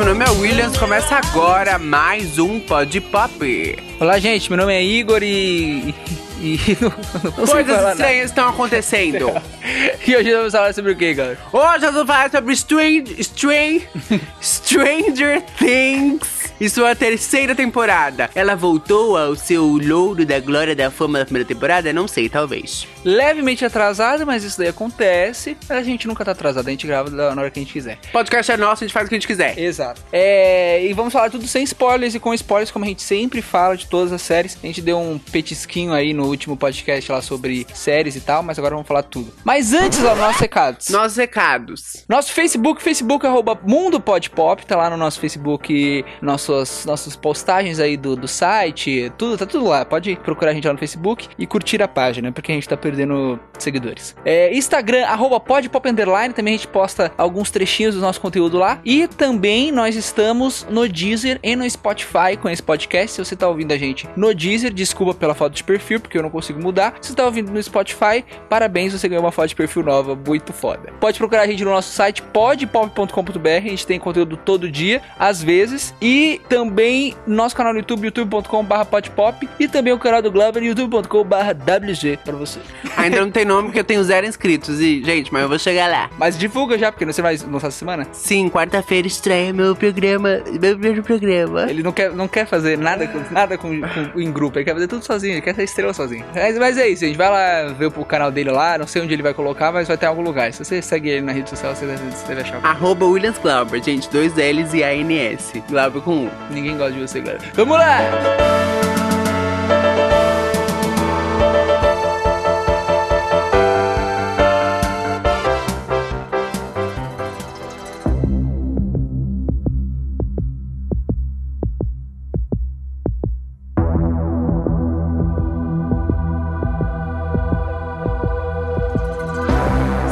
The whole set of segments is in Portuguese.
Meu nome é Williams. Começa agora mais um Pod Pop. Olá, gente, meu nome é Igor e. E não, não consigo Coisas estranhas estão acontecendo. E hoje vamos falar sobre o que, galera? Hoje nós vamos falar sobre Strange, Strange, Stranger Things e sua terceira temporada. Ela voltou ao seu louro da glória da fama da primeira temporada? Não sei, talvez. Levemente atrasado, mas isso daí acontece. A gente nunca tá atrasado, a gente grava na hora que a gente quiser. Podcast é nosso, a gente faz o que a gente quiser. Exato. É, e vamos falar tudo sem spoilers e com spoilers, como a gente sempre fala de todas as séries. A gente deu um petisquinho aí no último podcast lá sobre séries e tal, mas agora vamos falar tudo. Mas antes, ó, nossos recados. Nossos recados. Nosso Facebook, Facebook arroba Mundo Pode Pop, tá lá no nosso Facebook, nossas postagens aí do, do site, tudo, tá tudo lá. Pode procurar a gente lá no Facebook e curtir a página, porque a gente tá perdendo seguidores. É, Instagram, arroba underline, também a gente posta alguns trechinhos do nosso conteúdo lá. E também nós estamos no Deezer e no Spotify com esse podcast. Se você tá ouvindo a gente no Deezer, desculpa pela foto de perfil, porque eu não consigo mudar. Se você tá ouvindo no Spotify, parabéns, você ganhou uma foto de perfil nova, muito foda. Pode procurar a gente no nosso site podpop.com.br, a gente tem conteúdo todo dia, às vezes, e também nosso canal no YouTube, youtube.com.br podpop, e também o canal do Glover, youtube.com.br WG, pra você. Ainda não tem nome porque eu tenho zero inscritos. E, gente, mas eu vou chegar lá. Mas divulga já, porque você vai lançar essa semana. Sim, quarta-feira estreia meu programa, meu primeiro programa. Ele não quer, não quer fazer nada, nada com, com- em grupo, ele quer fazer tudo sozinho, ele quer ser estrela sozinho. Mas, mas é isso, gente. Vai lá ver o canal dele lá, não sei onde ele vai colocar, mas vai ter algum lugar. Se você segue ele na rede social, você deve, você deve achar. Arroba Williams Glauber, gente, dois L's e A-N-S. Glauber com U. Ninguém gosta de você, galera. Vamos lá!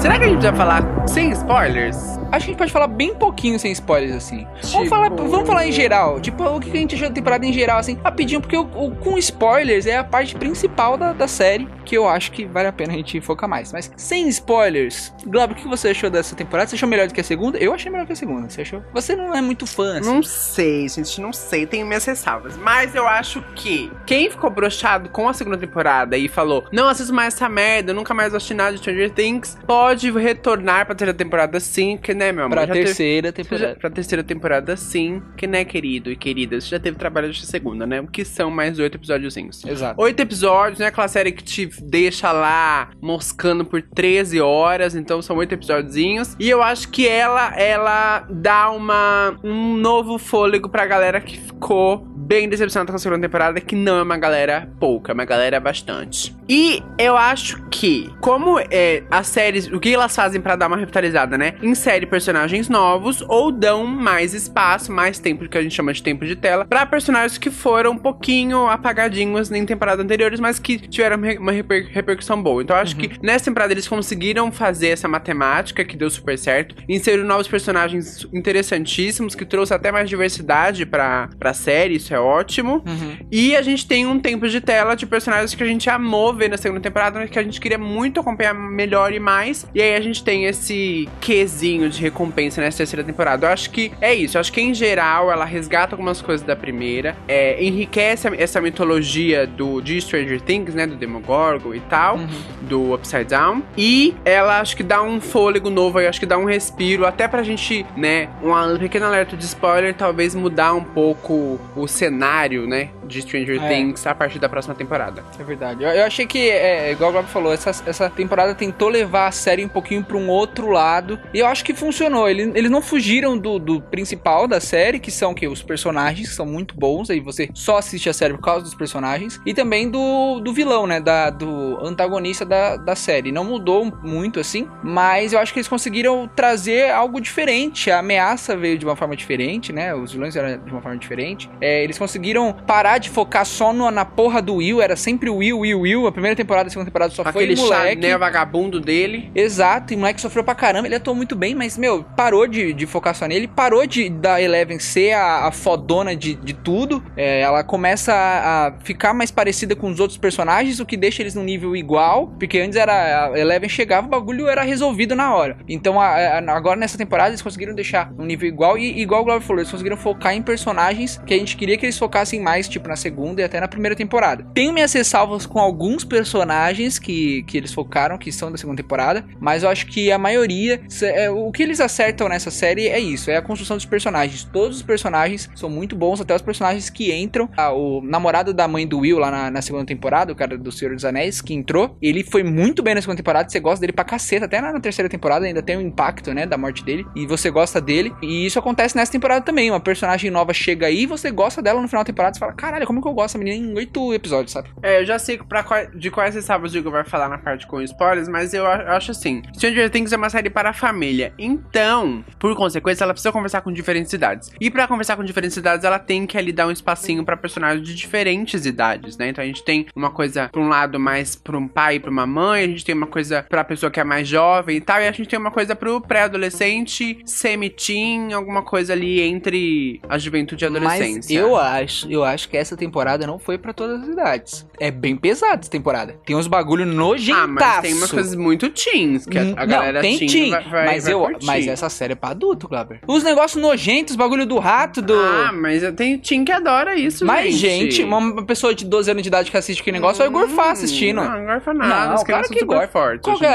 Será que a gente vai falar sem spoilers? Acho que a gente pode falar bem pouquinho sem spoilers, assim. Tipo- Vamos, falar, vamos falar em geral. Tipo, o que a gente achou da temporada em geral, assim, rapidinho, porque o, o- com spoilers é a parte principal da, da série, que eu acho que vale a pena a gente focar mais. Mas sem spoilers, Globo, o que você achou dessa temporada? Você achou melhor do que a segunda? Eu achei melhor que a segunda. Você achou? Você não é muito fã, assim. Não sei, gente, não sei, tenho minhas ressalvas. Mas eu acho que quem ficou broxado com a segunda temporada e falou, não assisto mais essa merda, nunca mais vou assistir nada de Stranger Things, pode retornar pra terceira temporada sim, que né, meu amor? Pra Já teve- terceira já- temporada. pra terceira temporada, sim. Que né, querido e querida? Você já teve trabalho de segunda, né? Que são mais oito episódiozinhos. Exato. Oito episódios, né? Aquela série que te deixa lá moscando por 13 horas. Então são oito episódiozinhos. E eu acho que ela, ela dá uma, um novo fôlego pra galera que ficou bem decepcionada com a segunda temporada. Que não é uma galera pouca, é uma galera bastante. E eu acho que, como é, as séries, o que elas fazem pra dar uma revitalizada, né? Insere personagens novos ou dão mais espaço, mais tempo, que a gente chama de tempo de tela, pra personagens que foram um pouquinho apagadinhos em temporadas anteriores, mas que tiveram uma reper- repercussão boa. Então eu acho que nessa temporada eles conseguiram fazer essa matemática que deu super certo, inseriram novos personagens interessantíssimos, que trouxe até mais diversidade pra, pra série, isso é ótimo. Uhum. E a gente tem um tempo de tela de personagens que a gente amou ver na segunda temporada, mas que a gente queria muito acompanhar melhor e mais. E aí a gente tem esse quesinho de recompensa nessa terceira temporada. Eu acho que é isso. Eu acho que em geral ela resgata algumas coisas da primeira, é, enriquece essa mitologia do de Stranger Things, né? Do Demogorgon e tal, Uhum. do Upside Down. E ela acho que dá um fôlego novo, eu acho que dá um respiro, até pra gente, né? Um pequeno alerta de spoiler, talvez mudar um pouco o cenário, né? De Stranger É. Things a partir da próxima temporada. É verdade. Eu, eu achei que, é, igual o Globo falou, essa, essa temporada tentou levar a série um pouquinho pra um outro lado. E eu acho que funcionou. Eles, eles não fugiram do, do principal da série, que são que os personagens, que são muito bons. Aí você só assiste a série por causa dos personagens. E também do, do vilão, né? Da, do antagonista da, da série. Não mudou muito assim, mas eu acho que eles conseguiram trazer algo diferente. A ameaça veio de uma forma diferente, né? Os vilões eram de uma forma diferente. É, eles conseguiram parar de focar só no- na porra do Will, era sempre o Will, Will, Will. A primeira temporada, a segunda temporada só foi Aquele moleque. Chanel vagabundo dele. Exato, e o moleque sofreu pra caramba, ele atuou muito bem, mas, meu, parou de, de focar só nele, parou de da Eleven ser a, a fodona de, de tudo. É, ela começa a, a ficar mais parecida com os outros personagens, o que deixa eles num nível igual, porque antes era a Eleven chegava, o bagulho era resolvido na hora. Então, a- agora nessa temporada, eles conseguiram deixar um nível igual, e igual o Glover falou, eles conseguiram focar em personagens que a gente queria que eles focassem mais, tipo, na segunda e até na primeira temporada. Tenho minhas ressalvas com alguns personagens que, que eles focaram, que são da segunda temporada, mas eu acho que a maioria, é, o que eles acertam nessa série é isso, é a construção dos personagens. Todos os personagens são muito bons, até os personagens que entram. Ah, o namorado da mãe do Will lá na, na segunda temporada, o cara do Senhor dos Anéis, que entrou, ele foi muito bem na segunda temporada, você gosta dele pra caceta, até na, na terceira temporada ainda tem um impacto, né, da morte dele, e você gosta dele, e isso acontece nessa temporada também, uma personagem nova chega aí, você gosta dela no final da temporada, você fala, caralho, como que eu gosto dessa menina em oito episódios, sabe? É, eu já sei pra qual- de quais ressalvas o Igor vai falar na parte com spoilers, mas eu acho assim: Stranger Things é uma série para a família. Então, por consequência, ela precisa conversar com diferentes idades. E pra conversar com diferentes idades, ela tem que ali dar um espacinho pra personagens de diferentes idades, né? Então a gente tem uma coisa pra um lado mais pra um pai e pra uma mãe, a gente tem uma coisa pra pessoa que é mais jovem e tal, e a gente tem uma coisa pro pré-adolescente, semi-teen, alguma coisa ali entre a juventude e a Mas adolescência. eu acho, eu acho que essa temporada não foi pra todas as idades. É bem pesada essa temporada. Tem uns bagulho nojentaço. Ah, mas tem umas coisas muito teens, que a, a Hum, galera não, tem teen, vai, vai, mas vai eu, mas essa série é pra adulto, Glauber. Os negócios nojentos, bagulho do rato, do Ah, mas eu tenho teen que adora isso, Mas, gente. gente, uma pessoa de 12 anos de idade que assiste aquele negócio vai gorfar assistindo. Não, não gorfa nada. Não, claro que gorfa. fortes Qual é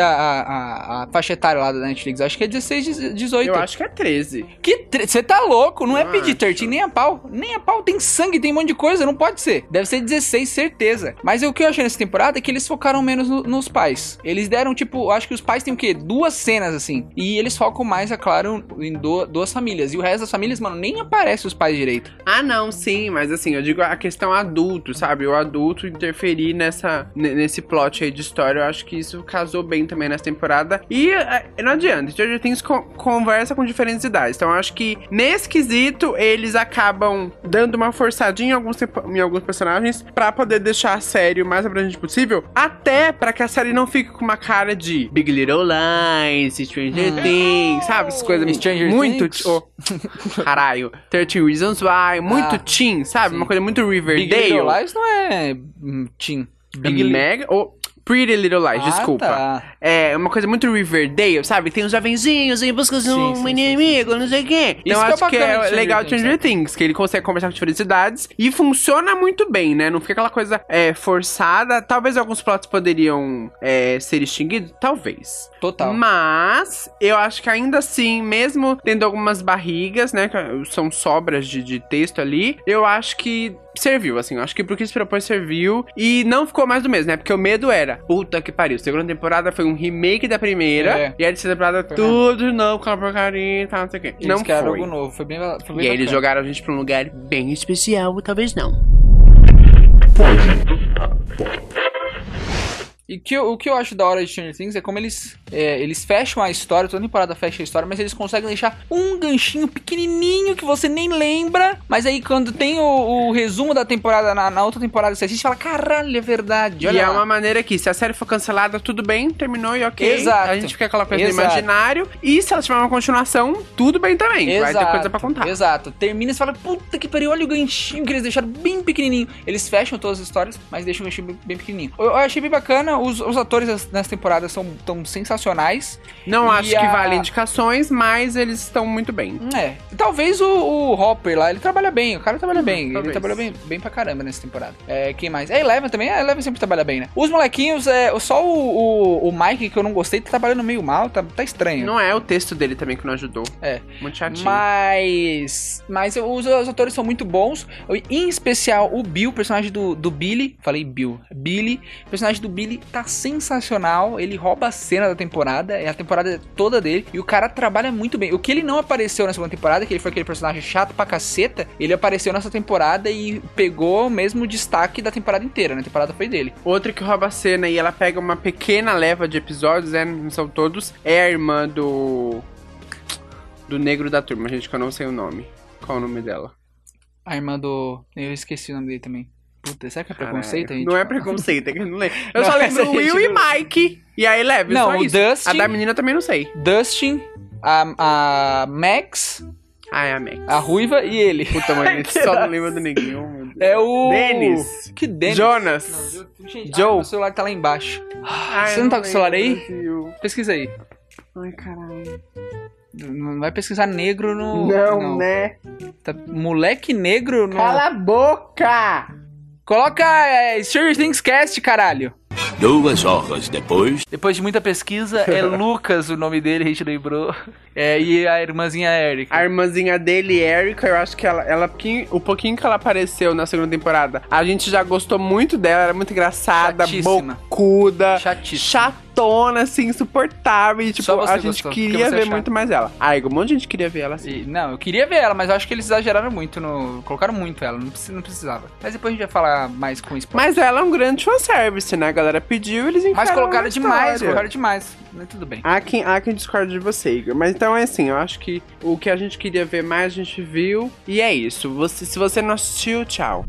a, a, a, a- faixa etária lá da Netflix? Acho que é 16, 18. Eu acho que é 13. Que você tá louco? Não é Eu PG-13, acho. nem a pau. Nem a pau tem sangue, tem um monte de coisa, não pode ser. Deve ser 16, certeza. Mas o que eu achei nessa temporada é que eles focaram menos no- nos pais. Eles deram, tipo, acho que os pais têm o quê? Duas cenas, assim. E eles focam mais, é claro, em du- duas famílias. E o resto das famílias, mano, nem aparece os pais direito. Ah, não, sim, mas assim, eu digo a questão adulto, sabe? O adulto interferir nessa, ne- nesse plot aí de história, eu acho que isso casou bem também nessa temporada. E eh, não adianta, Stranger Things con- conversa com diferentes idades. Então eu acho que nesse quesito eles acabam dando uma forçadinha em alguns, em alguns personagens pra poder deixar a série o mais abrangente possível. Até pra que a série não fique com uma cara de Big Little Lies, Stranger Things, sabe? Essas coisas Stranger muito. Things? oh, caralho. 13 Reasons Why, muito Ah, teen, sabe? sim. Uma coisa muito Big Riverdale. Little Lies não é hum, teen. Big Mega. Oh, Pretty Little Lies, Ah, desculpa. tá. É uma coisa muito Riverdale, sabe? Tem os jovenzinhos em busca de Sim, um sim, sim, inimigo, não sei o quê. Então Isso que é acho que de é legal de Things, Stranger Things, que ele consegue conversar com diferentes idades e funciona muito bem, né? Não fica aquela coisa é, forçada. Talvez alguns plots poderiam é, ser extinguidos, talvez. Total. Mas eu acho que ainda assim, mesmo tendo algumas barrigas, né? São sobras de, de texto ali, eu acho que serviu, assim. Eu acho que pro que se propôs serviu. E não ficou mais do mesmo, né? Porque o medo era, puta que pariu. Segunda temporada foi um remake da primeira. É. E a terceira temporada Foi tudo de novo com a porcaria e tal, não sei o quê. Eles não foi. algo novo. Foi bem, foi bem E aí eles jogaram a gente pra um lugar bem especial, talvez não. E que, eu- o que eu acho da hora de Stranger Things é como eles, é, eles fecham a história, toda temporada fecha a história, mas eles conseguem deixar um ganchinho pequenininho que você nem lembra. Mas aí quando tem o, o resumo da temporada, na, na outra temporada você assiste, fala, caralho, é verdade. Olha e é lá." uma maneira que, se a série for cancelada, tudo bem, terminou e ok. Exato. A gente fica aquela coisa Exato. no imaginário. E se ela tiver uma continuação, tudo bem também. Vai ter coisa pra contar. Exato. Termina e você fala, puta que pariu, olha o ganchinho que eles deixaram bem pequenininho. Eles fecham todas as histórias, mas deixam o ganchinho bem, pequenininho. Eu, eu achei bem bacana, os, os atores nessa temporada são tão sensacionais. Não E acho que a- vale indicações, mas eles estão muito bem. É. Talvez o, o Hopper lá, ele trabalha bem, o cara trabalha bem. Ele Hum, talvez. trabalhou bem, bem pra caramba nessa temporada. É, quem mais? É Eleven também, a Eleven sempre trabalha bem, né? Os molequinhos, é, só o, o, o Mike, que eu não gostei, tá trabalhando meio mal, tá, tá estranho. Não é o texto dele também que não ajudou. É. Muito chatinho. Mas. Mas os, os atores são muito bons. Em especial o Bill, personagem do, do Billy. Falei Bill. Billy. O personagem do Billy tá sensacional. Ele rouba a cena da temporada. É a temporada toda dele. E o cara trabalha muito bem. O que ele não apareceu na segunda temporada, que ele foi aquele personagem chato pra caceta, ele apareceu nessa temporada e pegou o mesmo destaque da temporada inteira. né? A temporada foi dele. Outra que rouba a cena e ela pega uma pequena leva de episódios, né? Não são todos. É a irmã do. Do negro da turma, gente, que eu não sei o nome. Qual o nome dela? A irmã do. Eu esqueci o nome dele também. Puta, será que é preconceito? gente Não é fala? preconceito, é que eu não lembro. Eu Não, só essa lembro Will e não- Mike. E a Eleven, Não, só o isso. Dustin- A da menina também não sei. Dustin, a, a Max, Ah, é a Max. a Ruiva e ele. Puta, gente só não lembra do neguinho. É o. Dennis. Que Dennis? Jonas. Não, Joe. ah, meu celular tá lá embaixo. Ai, Você eu não tá com o celular aí? lembro, Brasil. Pesquisa aí. Ai, caralho. Não vai pesquisar negro no. Não, né? Tá- moleque negro no. Cala a boca! Coloca é, Stranger Things Cast, caralho. Duas horas depois. Depois de muita pesquisa, é Lucas o nome dele, a gente lembrou. É, e a irmãzinha Erika. A irmãzinha dele, Erika, eu acho que ela, ela o pouquinho que ela apareceu na segunda temporada, a gente já gostou muito dela, era muito engraçada, Chatíssima. bocuda, Chatíssima. chatona, assim, insuportável. E, tipo, a gente gostou, queria é ver muito mais ela. Ai, um monte de gente queria ver ela assim. E- não, eu queria ver ela, mas eu acho que eles exageraram muito no. Colocaram muito ela, não, precis- não precisava. Mas depois a gente vai falar mais com spoiler. Mas ela é um grande fanservice, né? A galera pediu, eles enfiaram Mas colocaram demais, colocaram demais. Mas tudo bem. Há quem, há quem discorde de você, Igor. Mas então é assim, eu acho que o que a gente queria ver mais, a gente viu. E é isso. Você, se você não assistiu, tchau.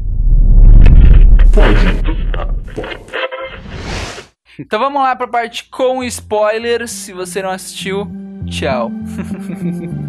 Então vamos lá pra parte com spoilers. Se você não assistiu, tchau.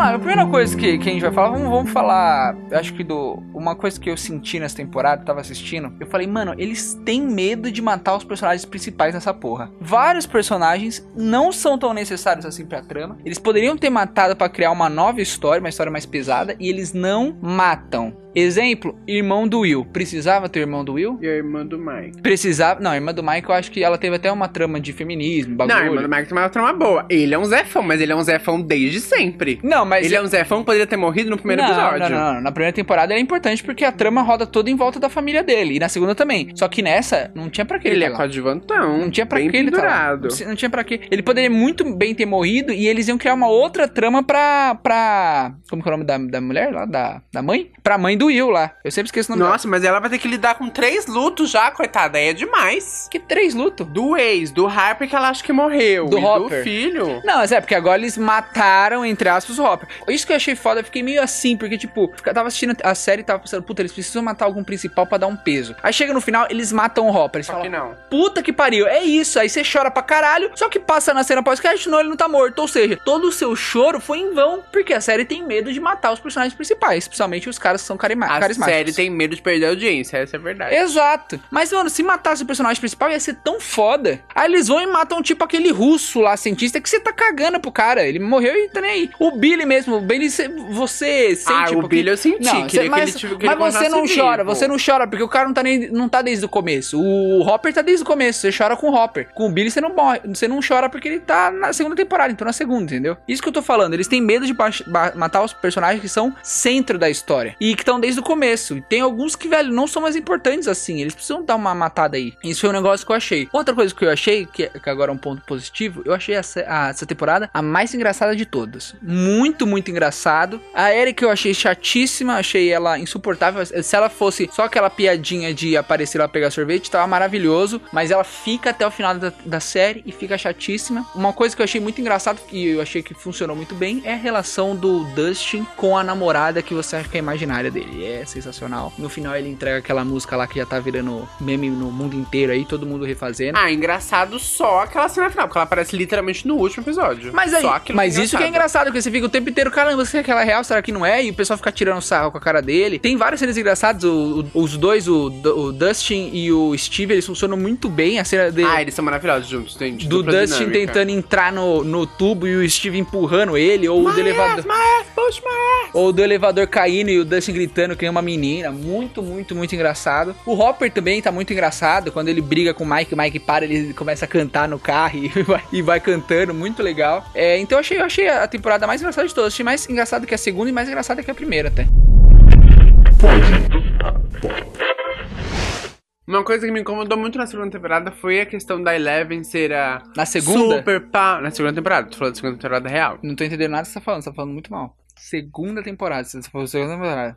Vamos lá, a primeira coisa que, que a gente vai falar, vamos, vamos falar, acho que do uma coisa que eu senti nessa temporada, tava assistindo, eu falei, mano, eles têm medo de matar os personagens principais nessa porra. Vários personagens não são tão necessários assim pra trama. Eles poderiam ter matado pra criar uma nova história, uma história mais pesada, e eles não matam. Exemplo, irmão do Will. Precisava ter irmão do Will? E a irmã do Mike. Precisava. Não, a irmã do Mike, eu acho que ela teve até uma trama de feminismo, bagulho. Não, a irmã do Mike tem uma trama boa. Ele é um Zefão, mas ele é um Zefão desde sempre. Não, mas ele é um Zefão que poderia ter morrido no primeiro não, episódio. Não, não, não. Na primeira temporada ele é importante porque a trama roda toda em volta da família dele. E na segunda também. Só que nessa, não tinha pra que ele, Ele é tá lá. coadjuvantão. Não tinha pra que ele tá não tinha pra que. Ele poderia muito bem ter morrido e eles iam criar uma outra trama pra. pra como que é o nome da, da mulher lá? Da, da mãe? Pra mãe do Will lá. Eu sempre esqueço o nome Nossa, mas ela vai ter que lidar com três lutos já, coitada. Aí é demais. dela. Que três luto. Do ex, do Harper que ela acha que morreu. Do e Hopper. do filho. Não, mas é, porque agora eles mataram, entre aspas, o Hopper. Isso que eu achei foda, eu fiquei meio assim, porque, tipo, eu tava assistindo a série e tava pensando, puta, eles precisam matar algum principal pra dar um peso. Aí chega no final, eles matam o Hopper. Só que não. Puta que pariu, é isso. Aí você chora pra caralho, só que passa na cena pós-crédito, não, ele não tá morto. Ou seja, todo o seu choro foi em vão, porque a série tem medo de matar os personagens principais, principalmente os caras que são carima- A carismáticos. série tem medo de perder a audiência, essa é a verdade. Exato. Mas, mano, se matasse o personagem principal, ia ser tão foda. Aí eles vão e matam, tipo, aquele russo lá, cientista, que você tá cagando pro cara. Ele morreu e tá nem aí. O Billy mesmo, o Billy, cê- você sente... Ah, o Billy eu senti, Não, que mas, ele que mas ele você não chora, você não chora, porque o cara não tá, nem, não tá desde o começo. O Hopper tá desde o começo, você chora com o Hopper. Com o Billy você não morre, você não chora porque ele tá na segunda temporada, então na segunda, entendeu? Isso que eu tô falando, eles têm medo de matar os personagens que são centro da história. E que estão desde o começo. E tem alguns que, velho, não são mais importantes assim, eles precisam dar uma matada aí. Isso foi um negócio que eu achei. Outra coisa que eu achei, que, que agora é um ponto positivo, eu achei essa, a- essa temporada a mais engraçada de todas. Muito, muito engraçado. A Erika eu achei chatíssima, achei ela insuportável. Se ela fosse só aquela piadinha de aparecer lá pegar sorvete, tava maravilhoso. Mas ela fica até o final da, da série e fica chatíssima. Uma coisa que eu achei muito engraçado e eu achei que funcionou muito bem é a relação do Dustin com a namorada que você acha que é imaginária dele. É sensacional. No final ele entrega aquela música lá que já tá virando meme no mundo inteiro aí, todo mundo refazendo. Ah, engraçado só aquela cena final, porque ela aparece literalmente no último episódio. Mas, aí, mas isso que é engraçado, porque você fica o tempo inteiro, caramba, você é aquela real, será que não é? E o pessoal fica tirando sarro com a cara dele. Tem várias cenas engraçadas, o- o- os dois, o, o Dustin e o Steve, eles funcionam muito bem. A cena dele. Ah, eles são maravilhosos juntos, gente. do Dustin dinâmica. tentando entrar no, no tubo e o Steve empurrando ele, ou o do elevador. Mas, puxa, mas... Ou do elevador caindo e o Dustin gritando que é uma menina. Muito, muito, muito engraçado. O Hopper também tá muito engraçado. Quando ele briga com o Mike, o Mike para, ele começa a cantar no carro e vai, e vai cantando. Muito legal. É, então eu achei, eu achei a temporada mais engraçada de todas. Achei mais engraçado que a segunda e mais engraçada que a primeira até. Uma coisa que me incomodou muito na segunda temporada foi a questão da Eleven ser a Na segunda? super pá. Na segunda temporada, tô falando da segunda temporada real. Não tô entendendo nada que você tá falando. Você tá falando muito mal. Segunda temporada. Você tá falando segunda temporada.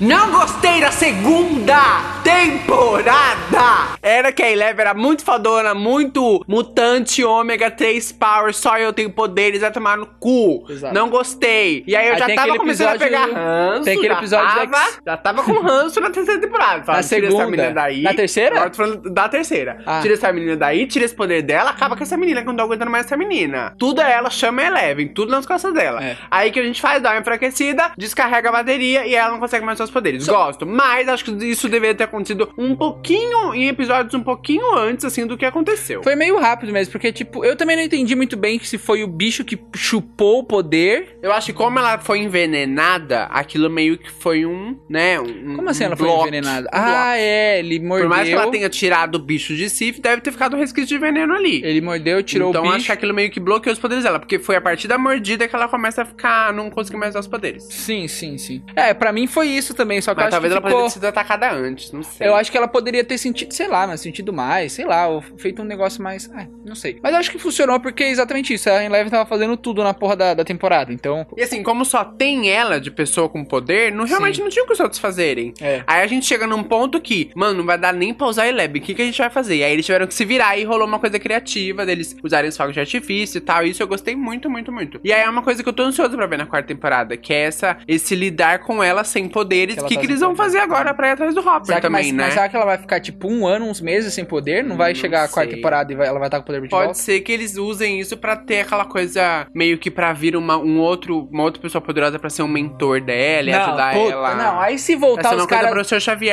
Não gostei da segunda temporada! Era que a Eleven era muito fodona, muito mutante, ômega 3 power, só eu tenho poderes, vai tomar no cu. Exato. Não gostei. E aí eu Aí já tava começando a pegar ranço. tem aquele já episódio da tava, Já tava com ranço na terceira temporada. Fala, Na tira essa segunda? menina daí. Na terceira? Agora tô falando da terceira. Ah. Tira essa menina daí, tira esse poder dela, acaba com essa menina, que eu não tô aguentando mais essa menina. Tudo é ela, chama a Eleven, tudo nas costas dela. É. Aí que a gente faz, dá uma enfraquecida, descarrega a bateria e ela não consegue mais os poderes. Gosto, mas acho que isso deveria ter acontecido um pouquinho, em episódios um pouquinho antes, assim, do que aconteceu. Foi meio rápido mesmo, porque, tipo, eu também não entendi muito bem se foi o bicho que chupou o poder. Eu acho que como ela foi envenenada, aquilo meio que foi um, né, um Como assim um ela foi envenenada? um ah, é, ele mordeu. Por mais que ela tenha tirado o bicho de Sif, deve ter ficado um resquício de veneno ali. Ele mordeu, tirou então o bicho. acho que aquilo meio que bloqueou os poderes dela, porque foi a partir da mordida que ela começa a ficar, não conseguir mais usar os poderes. Sim, sim, sim. É, pra mim foi isso também, só que eu Mas acho talvez que ela ficou... sido atacada antes, não sei. Eu acho que ela poderia ter sentido, sei lá, mas sentido mais, sei lá, ou feito um negócio mais. Ai, não sei. Mas eu acho que funcionou porque é exatamente isso. A Eleven tava fazendo tudo na porra da, da temporada. Então. E assim, como só tem ela de pessoa com poder, não realmente Sim. não tinha o que os outros fazerem. É. Aí a gente chega num ponto que, mano, não vai dar nem pra usar a Eleb. O que, que a gente vai fazer? E aí eles tiveram que se virar e rolou uma coisa criativa deles usarem os fogos de artifício e tal. Isso eu gostei muito, muito, muito. E aí é uma coisa que eu tô ansioso pra ver na quarta temporada, que é essa, esse lidar com ela sem poderes. Que O que, tá que eles vão fazer agora pra ir atrás do Hopper Será que, também, mas, né? mas será que ela vai ficar tipo um ano, uns meses sem poder? Não vai Não chegar a quarta sei. temporada e vai- ela vai estar com o poder de Pode volta? ser que eles usem isso pra ter aquela coisa meio que pra vir uma, um outro, uma outra pessoa poderosa pra ser um mentor dela e ajudar puta, ela. Não, aí se voltar os caras.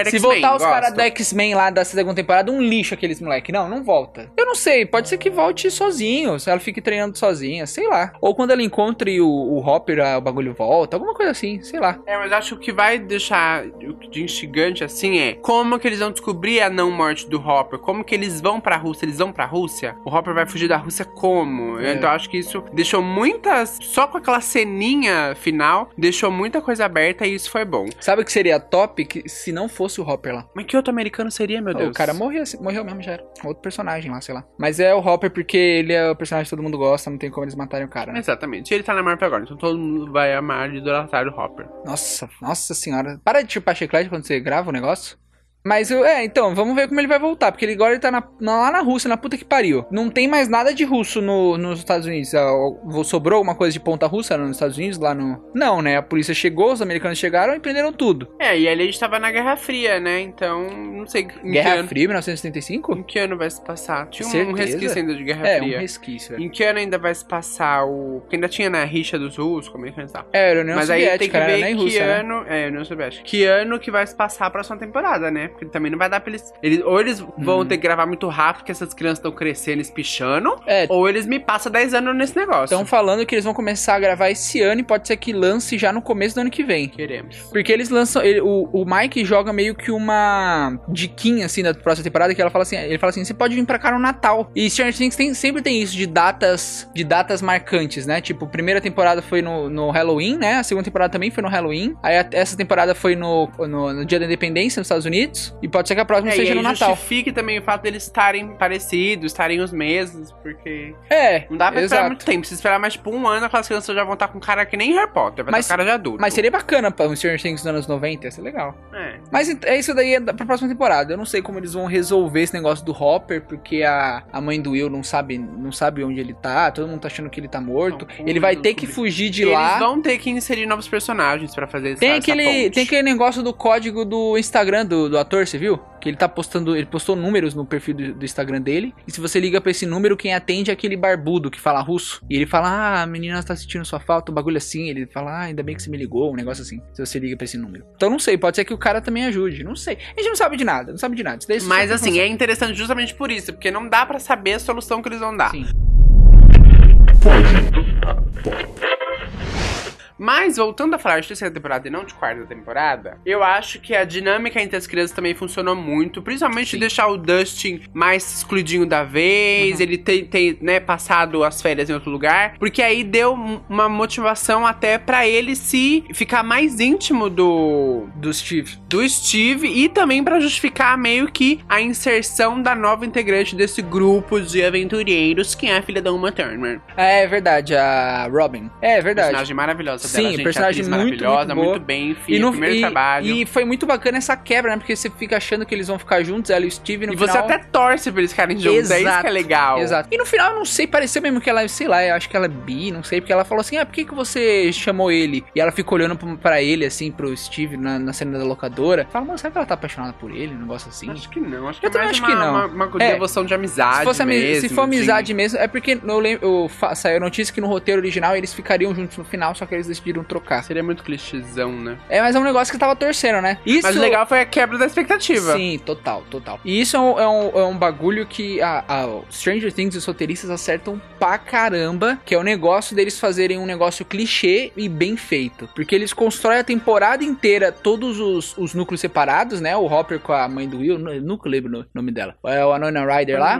Se voltar os caras do X-Men lá da segunda temporada, um lixo aqueles moleque. Não, não volta. Eu não sei, pode ser que volte sozinho, se ela fique treinando sozinha, sei lá. Ou quando ela encontre o, o Hopper, o bagulho volta, alguma coisa assim, sei lá. É, mas acho que que vai deixar de instigante assim é como que eles vão descobrir a não morte do Hopper? Como que eles vão pra Rússia? Eles vão pra Rússia? O Hopper vai fugir da Rússia como? É. Então acho que isso deixou muitas. Só com aquela ceninha final, deixou muita coisa aberta e isso foi bom. Sabe o que seria top que, se não fosse o Hopper lá? Mas que outro americano seria, meu Deus? O cara morreu, morreu mesmo, já era. Outro personagem lá, sei lá. Mas é o Hopper porque ele é o personagem que todo mundo gosta, não tem como eles matarem o cara. né? Exatamente. E ele tá na Marvel agora, então todo mundo vai amar e idolatrar o Hopper. Nossa, nossa senhora. Para de chupar chiclete quando você grava o negócio. Mas, eu- é, então, vamos ver como ele vai voltar. Porque ele agora ele tá na- lá na Rússia, na puta que pariu. Não tem mais nada de russo no- nos Estados Unidos. O- Sobrou alguma coisa de ponta russa nos Estados Unidos, lá no... Não, né? A polícia chegou, os americanos chegaram e prenderam tudo. É, e ali a gente tava na Guerra Fria, né? Então, não sei Guerra ano. Fria, 1975? Em que ano vai se passar? Tinha um Certeza? resquício ainda de Guerra É, Fria. um resquício. é. Em que ano ainda vai se passar o. Porque ainda tinha na rixa dos russos, como é que tá? É, era União Mas aí tem que Soviética, era ver nem que Rússia, né? ano. É, União Soviética. Que ano que vai se passar a próxima temporada, né? Porque também não vai dar pra eles. eles ou eles vão Hum. ter que gravar muito rápido, porque essas crianças estão crescendo, espichando. É, Ou eles me passam 10 anos nesse negócio. estão falando que eles vão começar a gravar esse ano e pode ser que lance já no começo do ano que vem. Queremos. Porque eles lançam. ele- o, o Mike joga meio que uma diquinha assim da próxima temporada que ela fala assim. Ele fala assim: você pode vir pra cá no Natal. E Stranger Things tem- sempre tem isso de datas de datas marcantes, né? Tipo, a primeira temporada foi no, no Halloween, né? A segunda temporada também foi no Halloween. Aí a- essa temporada foi no, no, no Dia da Independência nos Estados Unidos. E pode ser que a próxima É, seja no Natal. justifique também o fato deles estarem parecidos, estarem os mesmos, porque. É, Não dá pra esperar exato. muito tempo. Se esperar mais tipo um ano, aquelas crianças já vão estar com cara que nem Harry Potter, vai Mas- estar cara de adulto. Mas seria bacana pra um Stranger Things dos anos 90, ia ser legal. É. Mas é isso daí é pra próxima temporada. Eu não sei como eles vão resolver esse negócio do Hopper, porque a, a mãe do Will não sabe, não sabe onde ele tá, todo mundo tá achando que ele tá morto. Não, ele vai ter que fugir de Eles lá. vão ter que inserir novos personagens pra fazer Tem essa, aquele, essa ponte. tem aquele negócio do código do Instagram do, do ator, você viu? Que ele tá postando, ele postou números no perfil do, do Instagram dele. E se você liga pra esse número, quem atende é aquele barbudo que fala russo. E ele fala: Ah, a menina tá sentindo sua falta, um bagulho assim. Ele fala: Ah, ainda bem que você me ligou, um negócio assim. Se você liga pra esse número. Então não sei, pode ser que o cara também ajude. Não sei. A gente não sabe de nada, não sabe de nada. Só Mas assim, é interessante justamente por isso, porque não dá pra saber a solução que eles vão dar. Sim. Mas, voltando a falar de terceira temporada e não de quarta temporada, eu acho que a dinâmica entre as crianças também funcionou muito. Principalmente Sim. deixar o Dustin mais excluidinho da vez, Uhum. ele ter, ter, né, passado as férias em outro lugar. Porque aí deu um- uma motivação até pra ele se ficar mais íntimo do, Do Steve. do Steve e também pra justificar meio que a inserção da nova integrante desse grupo de aventureiros, que é a filha da Uma Turner. É verdade, a Robin. É verdade. Personagem maravilhosa dela, Sim, gente, personagem muito, maravilhosa, muito boa. bem, E, filho, no- primeiro e- trabalho. e foi muito bacana essa quebra, né? Porque você fica achando que eles vão ficar juntos, ela e o Steve no E você final... até torce pra eles ficarem juntos, é isso que é legal. Exato. E no final, eu não sei, pareceu mesmo que ela, sei lá, eu acho que ela é bi, não sei, porque ela falou assim: ah, por que, que você chamou ele? E ela ficou olhando pra- ele, assim, pro Steve na, na cena da locadora. Fala, mano, será que ela tá apaixonada por ele? Um negócio assim. Acho que não, acho que Eu é também acho uma, que não. uma, uma É. devoção de amizade Se, fosse mesmo, se for assim. amizade mesmo, é porque eu lembro, eu saiu a notícia que no roteiro original eles ficariam juntos no final, só que eles decidiram trocar. Seria muito clichêzão, né? É, mas é um negócio que tava torcendo, né? Isso Mas o legal foi a quebra da expectativa. Sim, total, total. E isso é um, é um, é um bagulho que a, a Stranger Things e os roteiristas acertam pra caramba, que é o negócio deles fazerem um negócio clichê e bem feito. Porque eles constroem a temporada inteira todos os, os núcleos separados, né? O Hopper com a mãe do Will, eu nunca lembro o nome dela. É o Anona Ryder lá.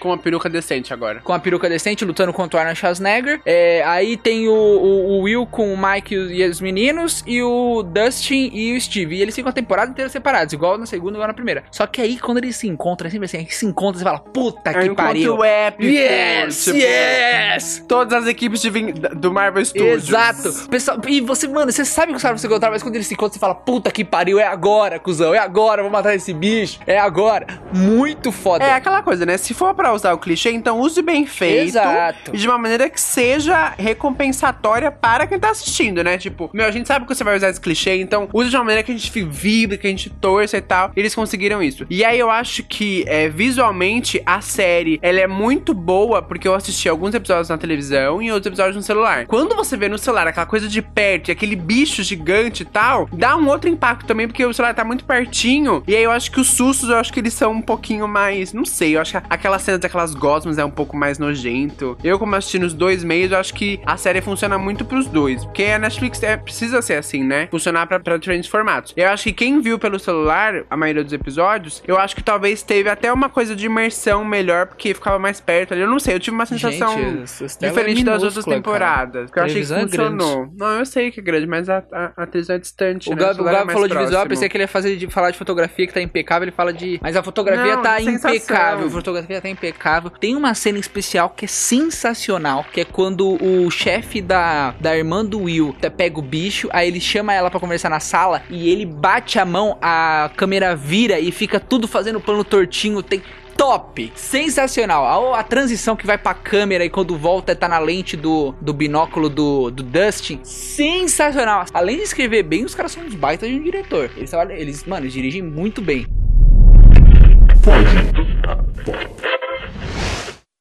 Com uma peruca decente agora. Com a peruca decente, lutando contra o Arnold Schwarzenegger. É, aí tem o, o- o Will com Mike e os meninos, e o Dustin e o Steve. E eles ficam a temporada inteira separados, igual na segunda, igual na primeira. Só que aí, quando eles se encontram, é sempre assim, aí se encontram, você fala, puta É que um pariu. épico. Yes, tipo, yes! Todas as equipes de do Marvel Studios. Exato. Pessoal, e você, mano, você sabe que os caras se encontrar, mas quando eles se encontram, você fala, puta que pariu, é agora, cuzão, é agora, vou matar esse bicho, é agora. Muito foda. É aquela coisa, né? Se for pra usar o clichê, então use bem feito. Exato. E de uma maneira que seja recompensatória para quem tá assistindo, né? Tipo, meu, a gente sabe que você vai usar esse clichê, então use de uma maneira que a gente vibre, que a gente torça e tal. Eles conseguiram isso. E aí eu acho que, é, visualmente, a série, ela é muito boa, porque eu assisti alguns episódios na televisão e outros episódios no celular. Quando você vê no celular aquela coisa de perto aquele bicho gigante e tal, dá um outro impacto também, porque o celular tá muito pertinho. E aí eu acho que os sustos, eu acho que eles são um pouquinho mais. Não sei, eu acho que aquelas cenas daquelas gosmas é um pouco mais nojento. Eu, como assisti nos dois meios, eu acho que a série funciona muito pros dois. Porque a Netflix é, precisa ser assim, né? Funcionar pra, pra diferentes formatos. Eu acho que quem viu pelo celular a maioria dos episódios, eu acho que talvez teve até uma coisa de imersão melhor, porque ficava mais perto ali. Eu não sei, eu tive uma sensação Gente, tela diferente é das outras temporadas. Que eu achei que é funcionou. Não, eu sei que é grande, mas a, a, a atriz é distante. O né? Gabi, o é falou de visual, eu pensei que ele ia fazer de, falar de fotografia que tá impecável, ele fala de. Mas a fotografia Não, tá sensação. impecável, a fotografia tá impecável. Tem uma cena especial que é sensacional, que é quando o chefe da, da irmã do Will tá- pega o bicho, aí ele chama ela pra conversar na sala e ele bate a mão, a câmera vira e fica tudo fazendo plano tortinho. Tem. Top! Sensacional! A, a transição que vai pra câmera e quando volta tá na lente do, do binóculo do, do Dustin. Sensacional! Além de escrever bem, os caras são uns baitas de um diretor. Eles, eles mano, eles dirigem muito bem.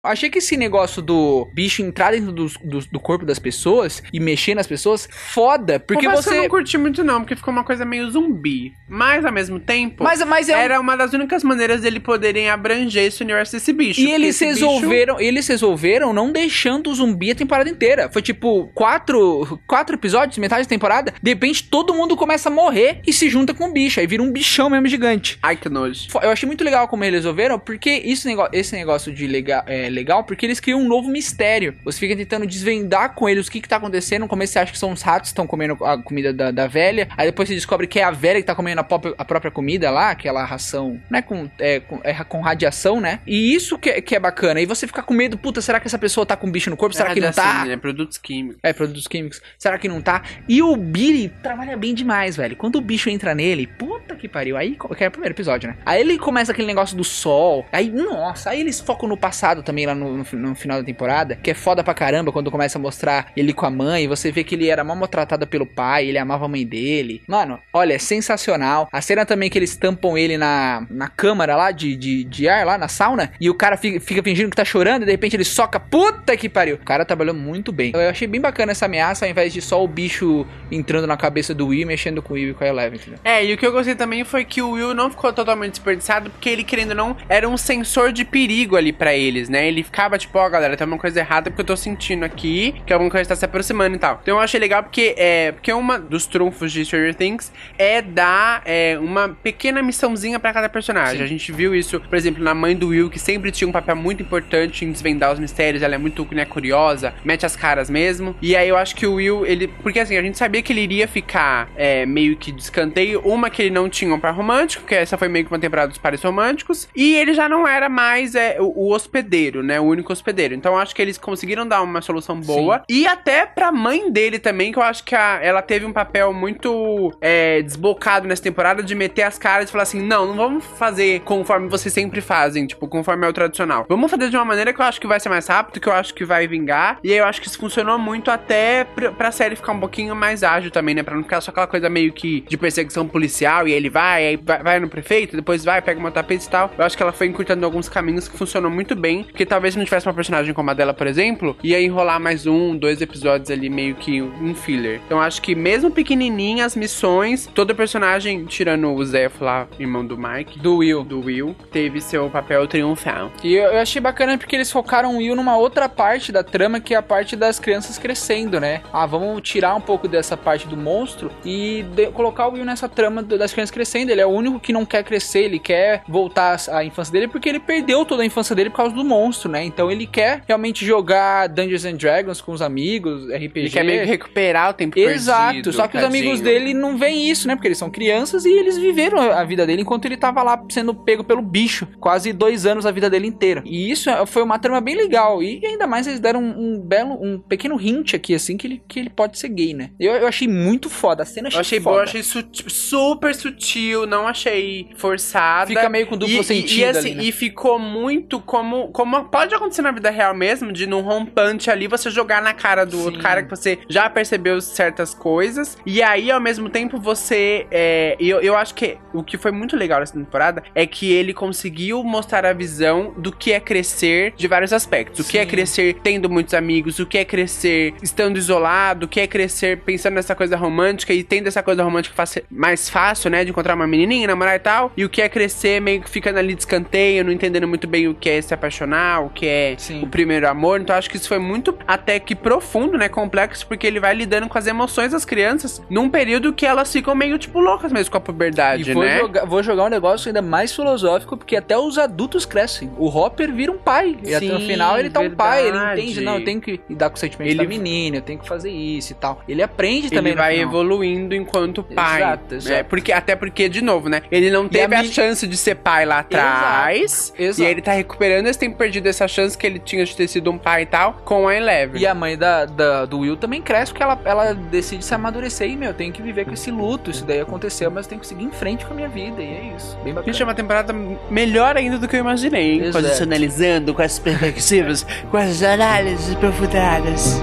Achei que esse negócio do bicho entrar dentro dos- do, do corpo das pessoas e mexer nas pessoas, foda, porque Confesso que eu você. não curti muito, não, porque ficou uma coisa meio zumbi. Mas ao mesmo tempo. Mas, mas é um- Era uma das únicas maneiras dele poderem abranger esse universo desse bicho. E eles esse bicho- resolveram, eles resolveram não deixando o zumbi a temporada inteira. Foi tipo quatro, quatro episódios, metade da temporada. De repente todo mundo começa a morrer e se junta com o bicho. Aí vira um bichão mesmo gigante. Ai, que nojo. Eu achei muito legal como eles resolveram, porque isso, esse negócio de legal, é legal, porque eles criam um novo mistério. Você fica tentando desvendar com eles o que, que tá acontecendo. No começo você acha que são os ratos que estão comendo a comida da, da velha. Aí depois você descobre que é a velha que tá comendo a, própria- a própria comida lá, aquela ração. Não é com, é, com, é com radiação, né? E isso que, é- que é bacana. E você fica com medo, puta, será que essa pessoa tá com bicho no corpo? Será É que não tá? É produtos químicos. É, produtos químicos. Será que não tá? E o Billy trabalha bem demais, velho. Quando o bicho entra nele, puta que pariu. Aí, que é o primeiro episódio, né? Aí ele começa aquele negócio do sol. Aí, nossa, aí eles focam no passado também, lá no, no no final da temporada. Que é foda pra caramba quando começa a mostrar ele com a mãe. Você vê que ele era mal maltratado pelo pai, ele amava a mãe dele. Mano, olha, é sensacional. A cena também que eles tampam ele na, na câmara lá de, de, de ar, lá na sauna. E o cara fica, fica fingindo que tá chorando. E de repente ele soca. Puta que pariu. O cara trabalhou muito bem. Eu achei bem bacana essa ameaça, ao invés de só o bicho entrando na cabeça do Will, mexendo com o Will e com a Eleven, entendeu? É, e o que eu gostei também foi que o Will não ficou totalmente desperdiçado, porque ele, querendo ou não, era um sensor de perigo ali pra eles, né? Ele ficava tipo, ó, galera, tem uma coisa errada porque eu tô sentindo aqui que alguma coisa tá se aproximando e tal. Então eu achei legal porque é. Porque uma dos trunfos de Stranger Things é dar é, uma pequena missãozinha pra cada personagem. Sim. A gente viu isso, por exemplo, na mãe do Will, que sempre tinha um papel muito importante em desvendar os mistérios. Ela é muito né, curiosa, mete as caras mesmo. E aí eu acho que o Will, ele. Porque assim, a gente sabia que ele iria ficar é, meio que de escanteio. Uma que ele não tinha um par romântico, que essa foi meio que uma temporada dos pares românticos. E ele já não era mais é, o, o hospedeiro, né? O único hospedeiro. Então eu acho que eles conseguiram dar uma solução boa. E até pra mãe dele também, que eu acho que a- ela teve um papel muito é, desbocado nessa temporada de meter as caras e falar assim: não, não vamos fazer conforme vocês sempre fazem, tipo, conforme é o tradicional. Vamos fazer de uma maneira que eu acho que vai ser mais rápido, que eu acho que vai vingar. E aí eu acho que isso funcionou muito até pra, pra série ficar um pouquinho mais ágil também, né? Pra não ficar só aquela coisa meio que de perseguição policial e aí ele vai, aí vai, vai no prefeito, depois vai, pega uma tapete e tal. Eu acho que ela foi encurtando alguns caminhos que funcionou muito bem. Porque talvez se não tivesse uma personagem como a dela, por exemplo, ia enrolar mais um, dois episódios ali, meio que um filler. Então acho que mesmo pequenininha, as missões, todo personagem, tirando o Zeph lá, irmão do Mike, Do Will. do Will, teve seu papel triunfal. E eu, achei bacana porque eles focaram o Will numa outra parte da trama, que é a parte das crianças crescendo, né? Ah, vamos tirar um pouco dessa parte do monstro e de- colocar o Will nessa trama das crianças crescendo. Ele é o único que não quer crescer, ele quer voltar à infância dele porque ele perdeu toda a infância dele por causa do monstro, né? Então ele quer realmente jogar Dungeons and Dragons com os amigos, RPG. Ele quer meio que recuperar o tempo Exato, perdido. só que os amigos tadinho. dele não veem isso, né? Porque eles são crianças e eles viveram a vida dele enquanto ele tava lá sendo pego pelo bicho. Quase dois anos a vida dele inteira. E isso é- foi uma trama bem legal. E ainda mais eles deram um, um belo, um pequeno hint aqui, assim, que ele, que ele pode ser gay, né? Eu, eu achei muito foda. A cena eu Eu achei foda. bom, achei super sutil, não achei forçada. Fica meio com duplo e, sentido e, assim, ali, né? e ficou muito como, como pode acontecer na vida real mesmo, de num rompante ali você jogar na cara do outro Sim. cara que você já percebeu certas coisas. E aí, ao mesmo tempo, você. É, eu, eu acho que o que foi muito legal nessa temporada é que ele conseguiu mostrar a visão do que é crescer de vários aspectos. O que é Sim. crescer tendo muitos amigos, o que é crescer estando isolado, o que é crescer pensando nessa coisa romântica e tendo essa coisa romântica mais fácil, né? De encontrar uma menininha, namorar e tal. E o que é crescer meio que ficando ali de escanteio, não entendendo muito bem o que é se apaixonar, o que é Sim. o primeiro amor. Então acho que isso foi muito até que profundo, né? Complexo, porque ele vai lidando com as emoções das crianças num período que elas ficam meio, tipo, loucas mesmo com a puberdade, E vou, né? jogar, vou jogar um negócio ainda mais filosófico, porque até os adultos crescem. O Hopper vira um pai. e até no Sim, final ele tá um pai, ele verdade. entende, não, eu tenho que os sentimentos Ele- da menina, eu tenho que fazer isso e tal. Ele aprende Ele também no vai evoluindo enquanto pai. Exato, né? exato. Porque, até porque, de novo, né? Ele não E teve a a, chance de ser pai lá atrás. Exato. E aí ele tá recuperando esse tempo perdido, essa chance que ele tinha de ter sido um pai e tal, com a Eleven. E a mãe da, da- do Will também cresce porque ela, ela decide se amadurecer e, meu, eu tenho que viver com esse luto. Isso daí aconteceu, mas eu tenho que seguir em frente com a minha vida. E é isso. Bem bacana. Gente, é uma temporada melhor ainda do que eu imaginei, hein? As analisando, com as perspectivas, com as análises aprofundadas.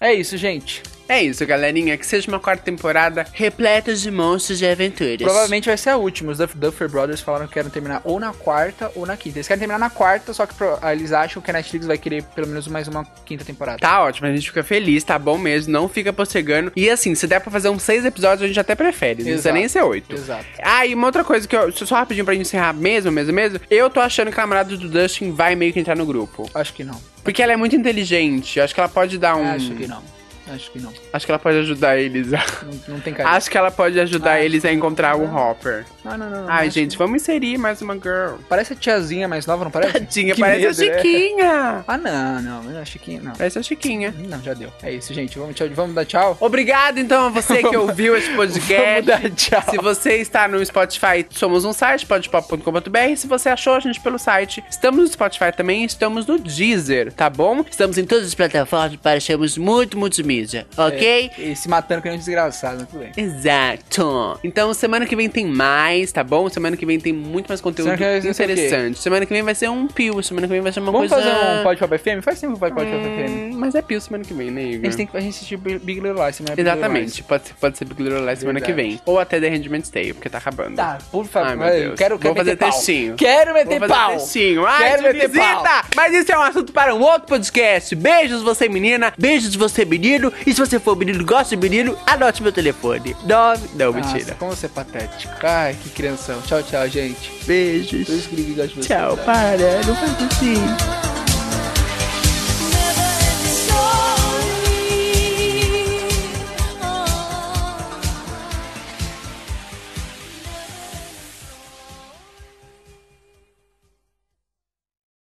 É isso, gente. É isso, galerinha. Que seja uma quarta temporada repleta de monstros e aventuras. Provavelmente vai ser a última. Os Duff- Duffer Brothers falaram que querem terminar ou na quarta ou na quinta. Eles querem terminar na quarta, só que pro- ah, eles acham que a Netflix vai querer pelo menos mais uma quinta temporada. Tá ótimo, a gente fica feliz, tá bom mesmo, não fica postergando. E assim, se der pra fazer uns seis episódios, a gente até prefere, não precisa nem ser oito. Exato. Ah, e uma outra coisa que eu. Só rapidinho pra gente encerrar mesmo, mesmo, mesmo. Eu tô achando que a namorada do Dustin vai meio que entrar no grupo. Acho que não. Porque ela é muito inteligente. Acho que ela pode dar um. Acho que não. Acho que não. Acho que ela pode ajudar eles. a- Não, não tem cara. Acho que ela pode ajudar eles a encontrar o não. Hopper. Ah, não, não, não. Ai, acho gente, que- vamos inserir mais uma girl. Parece a tiazinha mais nova, não parece? Tadinha, Que parece a medo, né? Chiquinha. Ah, não, não. Não é Chiquinha, não. Parece a Chiquinha. Não, já deu. É isso, gente. Vamos, tchau, vamos dar tchau? Obrigado, então, a você que ouviu esse podcast. Vamos dar tchau. Se você está no Spotify, somos um site, podpop.com.br. Se você achou a gente pelo site, estamos no Spotify também, estamos no Deezer, tá bom? Estamos em todas as plataformas para sermos muito, muito mídia, ok? É, e se matando que nem um desgraçado, tudo bem. Exato. Então, semana que vem tem mais, tá bom? Semana que vem tem muito mais conteúdo Semana interessante. Semana que vem vai ser um pio, semana que vem vai ser uma Vamos coisa... fazer um Pode Pop FM? Faz tempo que Pode FM. Hum, mas é pio semana que vem, né, A Igor? gente tem que a gente assistir Big Little Lies, semana Exatamente, pode ser, pode ser Big Little Lies semana que vem. Ou até The Handmaid's Tale, porque tá acabando. Tá, por favor. Ai, meu eu Deus. Quero, Vou quero fazer meter pau. textinho. Quero meter Vou fazer pau. textinho. Ai, Quero te meter visita! pau. Mas isso é um assunto para um outro podcast. Beijos, você menina. Beijos, você menino. E se você for menino, gosta de menino, anote meu telefone. Nove... Não, Nossa, mentira. como você é patético. Ai, que crianção. Tchau, tchau, gente. Beijos. Por isso que ninguém gosta de você. Tchau, tá? para. Não faz assim.